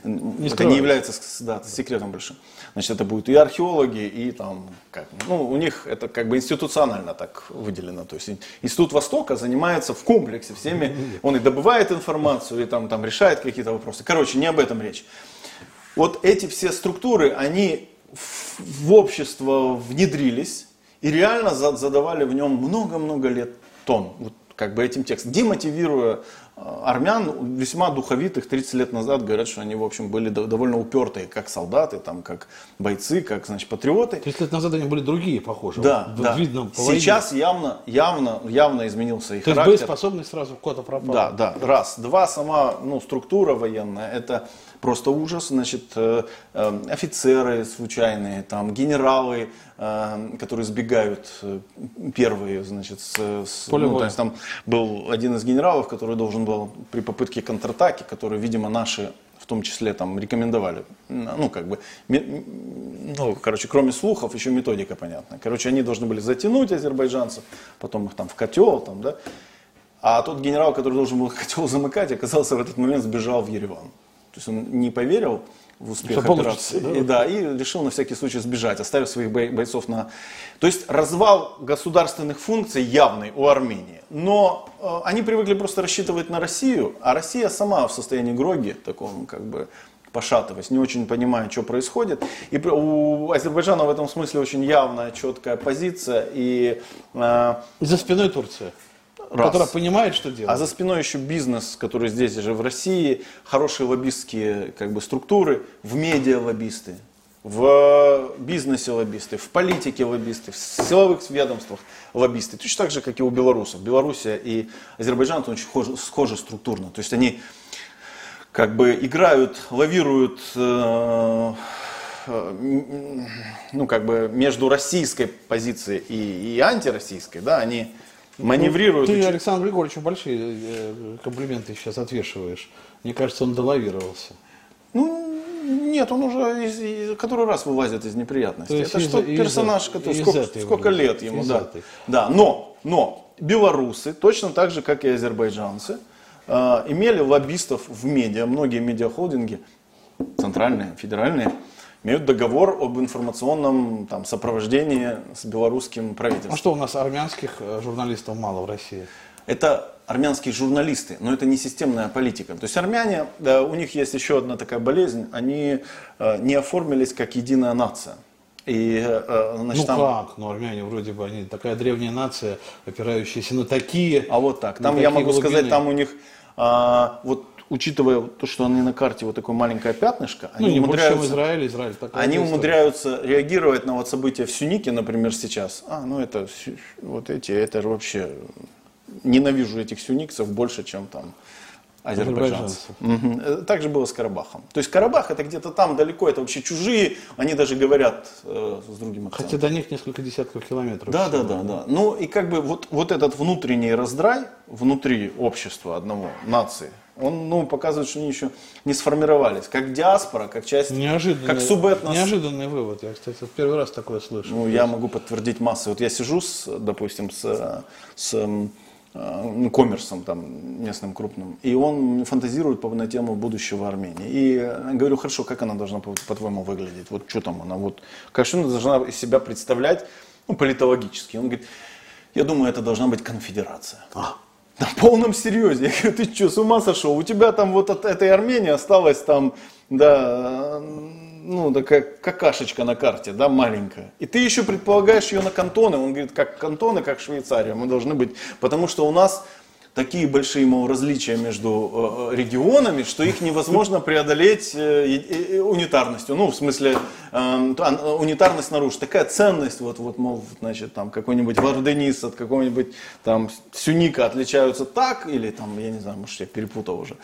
не, это не является да, секретом большим. Значит, это будут и археологи, и там, как, ну, у них это как бы институционально так выделено. То есть Институт Востока занимается в комплексе всеми, он и добывает информацию, и там, там решает какие-то вопросы. Короче, не об этом речь. Вот эти все структуры, они в, в общество внедрились и реально за- задавали в нем много-много лет тон. Вот как бы этим текстом, демотивируя армян, весьма духовитых 30 лет назад, говорят, что они, в общем, были до- довольно упертые, как солдаты, там, как бойцы, как, значит, патриоты. 30 лет назад они были другие, похоже. Да, Вот да. Видно. Сейчас явно, явно, явно изменился их То есть характер. боеспособность сразу куда-то пропала. Да, да, раз. Два, сама ну, структура военная, это просто ужас. Значит, э, э, офицеры случайные, там, генералы, э, которые сбегают первые, значит, с, с- ну, то есть там был один из генералов, который должен был при попытке контратаки, который, видимо, наши в том числе там рекомендовали, ну, как бы, ну, короче, кроме слухов, еще методика понятна. Короче, они должны были затянуть азербайджанцев, потом их там в котел, там, да, а тот генерал, который должен был котел замыкать, оказался в этот момент сбежал в Ереван. То есть он не поверил в успех Что операции. да? И, да, и решил на всякий случай сбежать, оставив своих бой- бойцов на... То есть развал государственных функций явный у Армении. Но э, они привыкли просто рассчитывать на Россию, а Россия сама в состоянии гроги, таком как бы пошатываясь, не очень понимая, что происходит. И у Азербайджана в этом смысле очень явная, четкая позиция. И, э, и за спиной Турция. Раз. которая понимает, что делать. А за спиной еще бизнес, который здесь же в России, хорошие лоббистские как бы, структуры, в медиа лоббисты, в бизнесе лоббисты, в политике лоббисты, в силовых ведомствах лоббисты. Точно так же, как и у белорусов. Белоруссия и Азербайджан очень схожи, схожи структурно. То есть они как бы играют, лавируют э, э, ну, как бы между российской позицией и, и антироссийской, да, они маневрируют. Ну, ты, Александр Григорьевич, большие э, комплименты сейчас отвешиваешь. Мне кажется, он долавировался. Ну, нет, он уже из, из, который раз вылазит из неприятностей. Это что персонаж, который сколько, сколько лет ему, да. Этой. Да, но, но белорусы, точно так же, как и азербайджанцы, э, имели лоббистов в медиа. Многие медиахолдинги, центральные, федеральные, имеют договор об информационном там, сопровождении с белорусским правительством. А что у нас армянских э, журналистов мало в России? Это армянские журналисты, но это не системная политика. То есть армяне, да, у них есть еще одна такая болезнь, они э, не оформились как единая нация. И, э, значит, ну там... как? Ну армяне вроде бы они такая древняя нация, опирающаяся на такие. А вот так. Там я могу глубины. сказать, там у них а, вот учитывая то, что они на карте вот такое маленькое пятнышко, ну, они умудряются, Израиль, Израиль, они история. умудряются реагировать на вот события в Сюнике, например, сейчас. А, ну это вот эти, это же вообще ненавижу этих сюникцев больше, чем там азербайджанцев. Угу. Так же было с Карабахом. То есть Карабах это где-то там далеко, это вообще чужие, они даже говорят э, с другим акцентом. Хотя до них несколько десятков километров. Да, да, да, да. Ну и как бы вот, вот этот внутренний раздрай внутри общества одного, нации, он ну, показывает, что они еще не сформировались. Как диаспора, как часть, неожиданный, как субэтнос. Неожиданный вывод. Я, кстати, в первый раз такое слышу. Ну, я могу подтвердить массы. Вот я сижу, с, допустим, с, с э, ну, коммерсом там, местным крупным, и он фантазирует на тему будущего Армении. И говорю, хорошо, как она должна, по-твоему, выглядеть? Вот что там она, вот, как что она должна из себя представлять, ну, политологически? Он говорит, я думаю, это должна быть конфедерация. А. На полном серьезе. Я говорю, ты что, с ума сошел? У тебя там вот от этой Армении осталось там, да, ну, такая какашечка на карте, да, маленькая. И ты еще предполагаешь ее на кантоны. Он говорит, как кантоны, как Швейцария мы должны быть. Потому что у нас такие большие мол, различия между э, регионами, что их невозможно преодолеть э, унитарностью. Ну, в смысле, эм, унитарность наружу. Такая ценность, вот, вот мол, значит, там какой-нибудь варденис от какого-нибудь там сюника отличаются так, или там, я не знаю, может, я перепутал уже.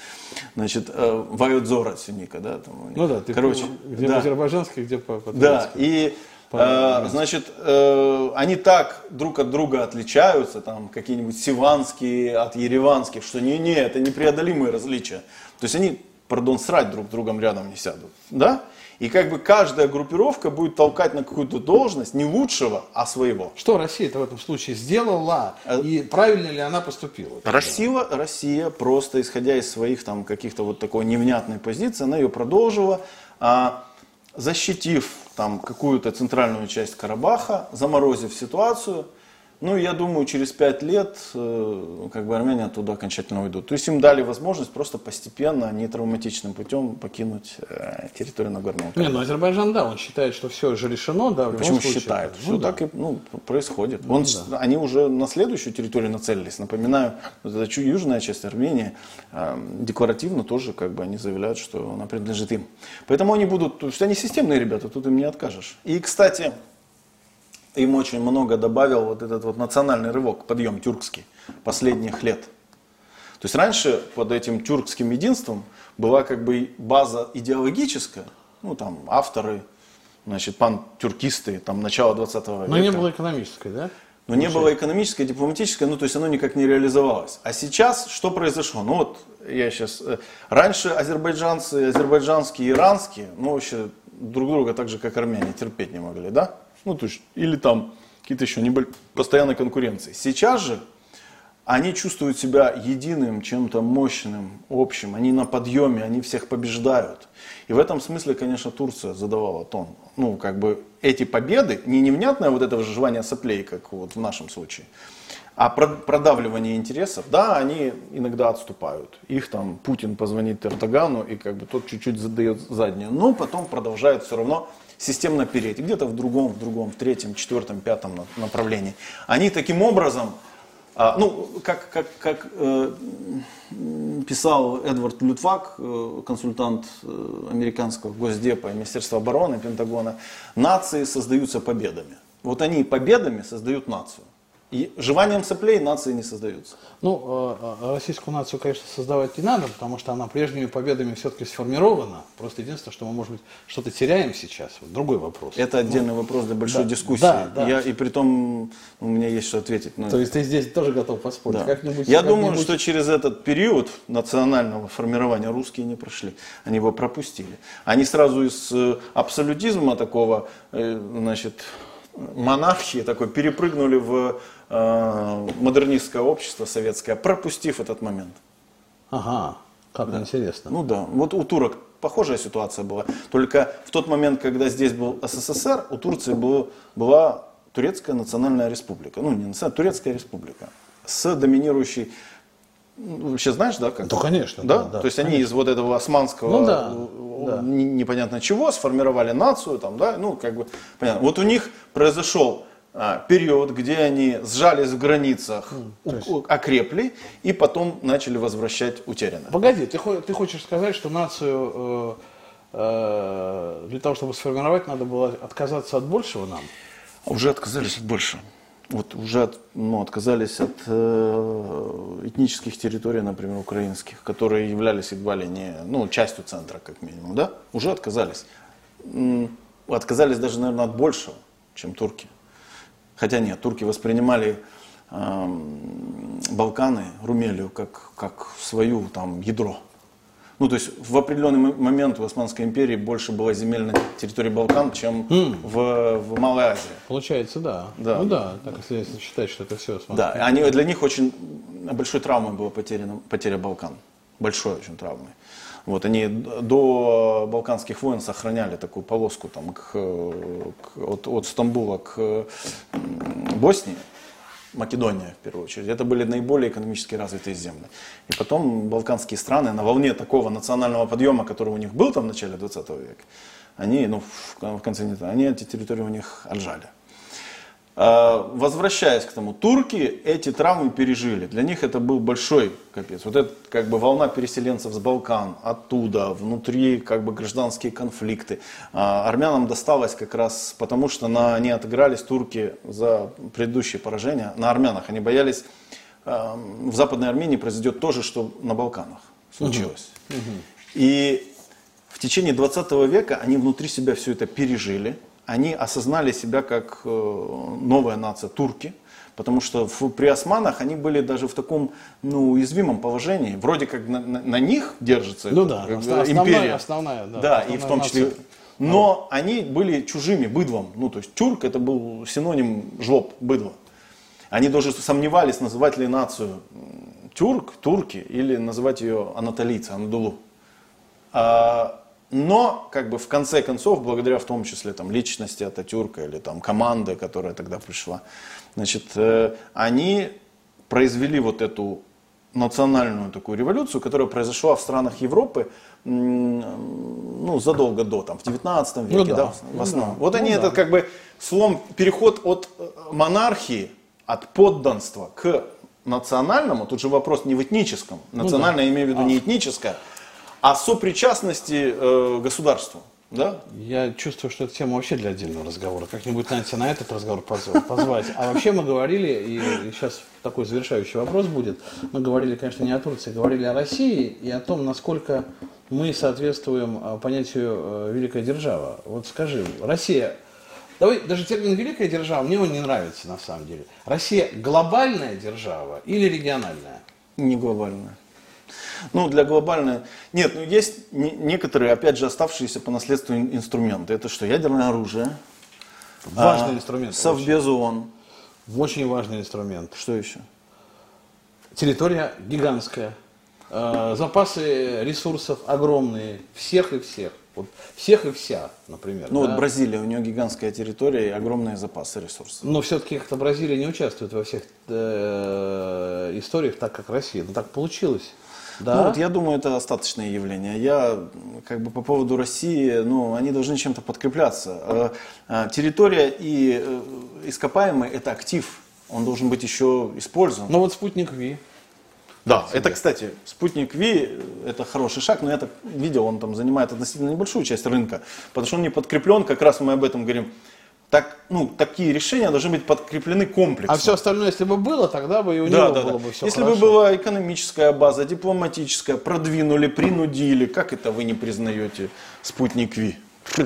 Значит, э, вайодзор от сюника, да? Там, ну да, ты короче, где да. по-азербайджански, где по-турецки. Да, и Э, значит, э, они так друг от друга отличаются, там какие-нибудь сиванские от ереванских, что не-не, это непреодолимые различия. То есть они, пардон, срать друг с другом рядом не сядут. Да? И как бы каждая группировка будет толкать на какую-то должность не лучшего, а своего. Что Россия-то в этом случае сделала э, и правильно ли она поступила? Россия, Россия просто исходя из своих там каких-то вот такой невнятной позиции, она ее продолжила. А защитив там какую-то центральную часть Карабаха, заморозив ситуацию, ну, я думаю, через пять лет э, как бы армяне оттуда окончательно уйдут. То есть им дали возможность просто постепенно, не травматичным путем покинуть э, территорию Нагорного Карабаха. Не, ну Азербайджан, да, он считает, что все же решено, да. В Почему случае, считает? Ну, все да. так и ну, происходит. Ну, он, да. Они уже на следующую территорию нацелились. Напоминаю, вот эта южная часть Армении э, декларативно тоже как бы они заявляют, что она принадлежит им. Поэтому они будут, что они системные ребята, тут им не откажешь. И, кстати, им очень много добавил вот этот вот национальный рывок, подъем тюркский последних лет. То есть раньше под этим тюркским единством была как бы база идеологическая, ну там авторы, значит, пан-тюркисты, там начало 20 века. Но не было экономической, да? Но не было экономической, дипломатической, ну то есть оно никак не реализовалось. А сейчас что произошло? Ну вот я сейчас... Э, раньше азербайджанцы, азербайджанские, иранские, ну вообще друг друга так же, как армяне, терпеть не могли, да? Ну, то есть, или там какие-то еще небольшие, постоянной конкуренции. Сейчас же они чувствуют себя единым, чем-то мощным, общим, они на подъеме, они всех побеждают. И в этом смысле, конечно, Турция задавала тон. Ну, как бы эти победы, не невнятное вот это желание соплей, как вот в нашем случае, а продавливание интересов, да, они иногда отступают. Их там Путин позвонит Эрдогану, и как бы тот чуть-чуть задает заднюю, но потом продолжает все равно системно переть, где-то в другом, в другом, в третьем, четвертом, пятом направлении. Они таким образом а, ну, как, как, как э, писал Эдвард Лютвак, э, консультант э, американского госдепа, Министерства обороны, Пентагона, нации создаются победами. Вот они победами создают нацию. И желанием соплей нации не создаются. Ну, а, а российскую нацию, конечно, создавать не надо, потому что она прежними победами все-таки сформирована. Просто единственное, что мы, может быть, что-то теряем сейчас. Вот другой вопрос. Это отдельный ну, вопрос для большой да, дискуссии. Да, да. Я, и при том у меня есть что ответить. Но... То есть ты здесь тоже готов поспорить? Да. Как-нибудь, Я как думаю, что через этот период национального формирования русские не прошли. Они его пропустили. Они сразу из э, абсолютизма такого, э, значит, монархии такой перепрыгнули в модернистское общество советское, пропустив этот момент. Ага, как да. интересно. Ну да, вот у турок похожая ситуация была. Только в тот момент, когда здесь был СССР, у Турции был, была Турецкая национальная республика. Ну, не национальная, Турецкая республика. С доминирующей ну, Вообще знаешь, да? Как? Да, конечно. Да? да, да То есть конечно. они из вот этого османского ну, да, да. непонятно чего сформировали нацию, там, да, ну, как бы, понятно. Вот у них произошел период, где они сжались в границах, mm, есть... окрепли и потом начали возвращать утерянное. Погоди, ты, ты хочешь сказать, что нацию э, э, для того, чтобы сформировать, надо было отказаться от большего нам? Уже отказались от большего вот уже ну, отказались от э, этнических территорий, например, украинских, которые являлись едва ли не ну, частью центра, как минимум, да, уже отказались. Отказались даже, наверное, от большего, чем турки. Хотя нет, турки воспринимали э, Балканы, Румелию, как, как свою там ядро. Ну, то есть в определенный момент в Османской империи больше было земель на территории Балкан, чем mm. в, в Малой Азии. Получается, да. да. Ну да, так если считать, что это все Османская Да, они, для них очень большой травмой была потеря, потеря Балкан. Большой очень травмой. Вот, они до балканских войн сохраняли такую полоску там, к, к, от, от Стамбула к Боснии. Македония, в первую очередь. Это были наиболее экономически развитые земли. И потом балканские страны на волне такого национального подъема, который у них был там в начале 20 века, они, ну, в конце не они эти территории у них отжали. А, возвращаясь к тому, турки эти травмы пережили. Для них это был большой капец. Вот это как бы волна переселенцев с Балкан, оттуда, внутри как бы гражданские конфликты. А, армянам досталось как раз потому, что на, они отыгрались, турки, за предыдущие поражения. На армянах они боялись, а, в Западной Армении произойдет то же, что на Балканах случилось. Угу. И в течение 20 века они внутри себя все это пережили они осознали себя как э, новая нация турки, потому что в, при османах они были даже в таком ну, уязвимом положении. Вроде как на, на, на них держится ну, да, э, основная, империя. Основная, да, да основная и в том числе... Нация. Но да. они были чужими, быдлом. Ну, то есть тюрк это был синоним жлоб, быдло. Они даже сомневались, называть ли нацию тюрк, турки, или называть ее анатолийцы, анадулу. А, но, как бы, в конце концов, благодаря в том числе там, личности Ататюрка или там, команды, которая тогда пришла, значит, э, они произвели вот эту национальную такую революцию, которая произошла в странах Европы ну, задолго до, там, в 19 веке, ну, да, да, в основном. Ну, да. Вот ну, они да. этот как бы слом, переход от э, монархии, от подданства к национальному, тут же вопрос не в этническом, национальное ну, да. имею в виду а. не этническое, о сопричастности э, государству. Да? Я чувствую, что это тема вообще для отдельного разговора. Как-нибудь надо на этот разговор позвать. А вообще мы говорили, и сейчас такой завершающий вопрос будет, мы говорили, конечно, не о Турции, говорили о России и о том, насколько мы соответствуем э, понятию э, «великая держава». Вот скажи, Россия, давай, даже термин «великая держава», мне он не нравится на самом деле. Россия глобальная держава или региональная? Не глобальная. Ну, для глобальной... Нет, ну есть некоторые, опять же, оставшиеся по наследству инструменты. Это что? Ядерное оружие. Важный а, инструмент. Совбез ООН. Очень важный инструмент. Что еще? Территория гигантская, э, запасы ресурсов огромные, всех и всех. Вот всех и вся, например. Ну да? вот Бразилия, у нее гигантская территория и огромные запасы ресурсов. Но все-таки как-то Бразилия не участвует во всех э, историях так, как Россия. Ну так получилось. Да? Ну вот я думаю, это остаточное явление. Я как бы по поводу России, ну они должны чем-то подкрепляться. Э, э, Территория и э, ископаемый это актив, он должен быть еще использован. Ну вот спутник Ви. Да, это, кстати, спутник Ви, это хороший шаг, но я так видел, он там занимает относительно небольшую часть рынка, потому что он не подкреплен, как раз мы об этом говорим. Так, ну, такие решения должны быть подкреплены комплексно. А все остальное, если бы было, тогда бы и у да, него да, было да. бы все Если хорошо. бы была экономическая база, дипломатическая, продвинули, принудили, как это вы не признаете спутник Ви?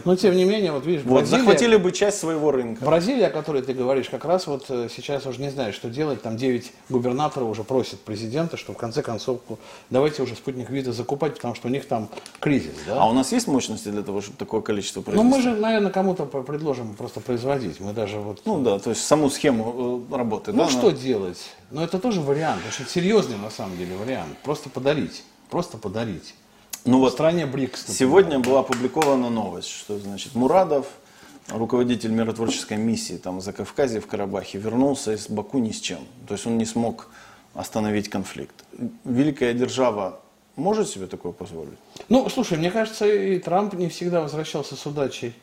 Но тем не менее, вот видишь, Вот, Бразилия, захватили бы часть своего рынка. Бразилия, о которой ты говоришь, как раз вот э, сейчас уже не знает, что делать. Там 9 губернаторов уже просят президента, что в конце концов ну, давайте уже спутник вида закупать, потому что у них там кризис. Да? А у нас есть мощности для того, чтобы такое количество Ну произвести? мы же, наверное, кому-то предложим просто производить. Мы даже вот... Ну да, то есть саму схему э, работы. Ну да, что но- делать? Ну это тоже вариант, очень серьезный на самом деле вариант. Просто подарить. Просто подарить. Ну вот стране БРИКС. например. Сегодня была опубликована новость, что значит Мурадов, руководитель миротворческой миссии там в Закавказье, в Карабахе, вернулся из Баку ни с чем. То есть он не смог остановить конфликт. Великая держава может себе такое позволить? Ну, слушай, мне кажется, и Трамп не всегда возвращался с удачей.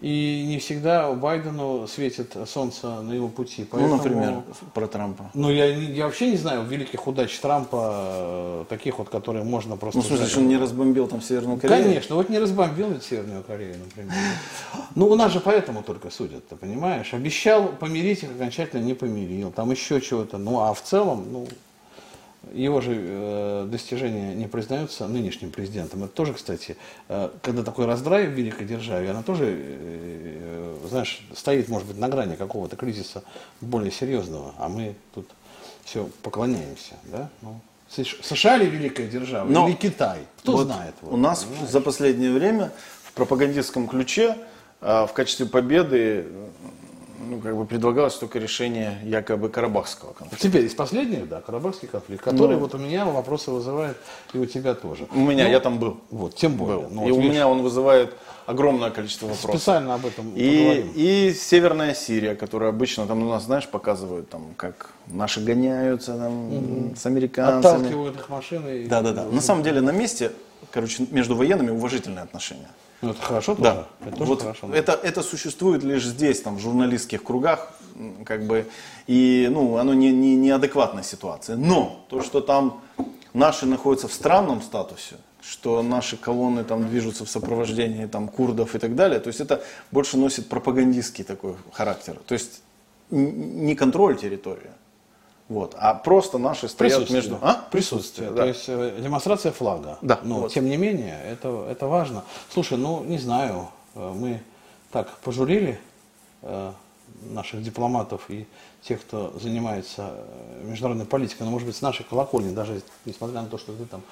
И не всегда Байдену светит солнце на его пути. Поэтому... Ну, например, про Трампа. Ну, я, я вообще не знаю великих удач Трампа, э, таких вот, которые можно просто... Ну, в смысле, что он не разбомбил там Северную Корею? Конечно, вот не разбомбил ведь Северную Корею, например. Ну, у нас же поэтому только судят, ты понимаешь? Обещал помирить их, окончательно не помирил. Там еще чего-то. Ну, а в целом, ну, его же э, достижения не признаются нынешним президентом. Это тоже, кстати, э, когда такой раздрай в великой державе, она тоже, э, знаешь, стоит, может быть, на грани какого-то кризиса более серьезного, а мы тут все поклоняемся, да? Ну, Сш- США ли великая держава, Но или Китай? Кто Вот знает? вот, у нас понимаешь? за последнее время в пропагандистском ключе в качестве победы ну, как бы предлагалось только решение якобы Карабахского конфликта. Теперь из последних, да, Карабахский конфликт, который Ну. вот у меня вопросы вызывает, и у тебя тоже. У меня, Ну, я там был. Вот, тем более. был. Ну, и вот у видишь, меня он вызывает огромное количество вопросов. специально об этом И, поговорим. и Северная Сирия, которая обычно там у нас, знаешь, показывают, там, как наши гоняются там, с американцами. Отталкивают их машины. и- Да, да, да. На самом деле на месте, короче, между военными уважительные отношения. Ну, это хорошо тоже. Да, Это тоже вот хорошо. это, это существует лишь здесь, там, в журналистских кругах, как бы, и, ну, оно не, не, неадекватная ситуация. Но то, что там наши находятся в странном статусе, что наши колонны там движутся в сопровождении там курдов и так далее, то есть это больше носит пропагандистский такой характер. То есть не контроль территории, вот, а просто наши стоят Присутствие. между... А? Присутствие. да. То есть э, демонстрация флага. Да, Но, вот. тем не менее, это, это важно. Слушай, ну, не знаю, э, мы так пожурили э, наших дипломатов и тех, кто занимается международной политикой, но, может быть, с нашей колокольни, даже несмотря на то, что ты там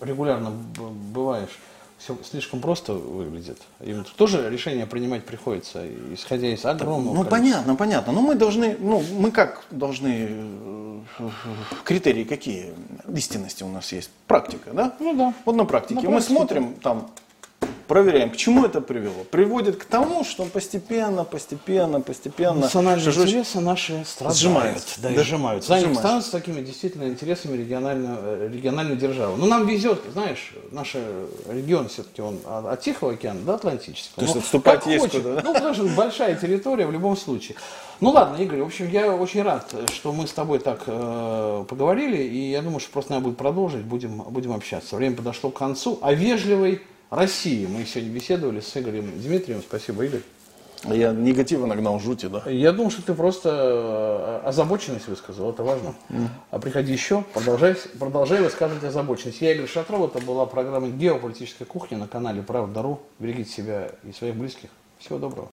регулярно бываешь, все слишком просто выглядит. Им тоже решение принимать приходится, исходя из огромного Ну количества. понятно, понятно. Но мы должны, ну мы как должны, э, критерии какие истинности у нас есть? Практика, да? Ну да. Вот на практике. На мы практике. смотрим там, проверяем, к чему это привело. Приводит к тому, что постепенно, постепенно, постепенно Национальные шажочек- интересы наши страдают. Сжимаются. Да, Да. сжимаются. Сжимаются. становятся такими действительно интересами региональную, э, региональную державу. Ну, нам везет, знаешь, наш регион все-таки он от Тихого океана до Атлантического. То есть Ну, отступать как есть хочет. куда, да? Ну, потому что большая территория в любом случае. Ну ладно, Игорь, в общем, я очень рад, что мы с тобой так э, поговорили, и я думаю, что просто надо будет продолжить, будем, будем общаться. Время подошло к концу. О вежливой России мы сегодня беседовали с Игорем Дмитриевым. Спасибо, Игорь. Я негатива нагнал жути, да? Я думаю, что ты просто э, озабоченность высказал, это важно. А приходи еще, продолжай, продолжай высказывать озабоченность. Я Игорь Шатров, это была программа «Геополитическая кухня» на канале «Правда.ру». Берегите себя и своих близких. Всего доброго.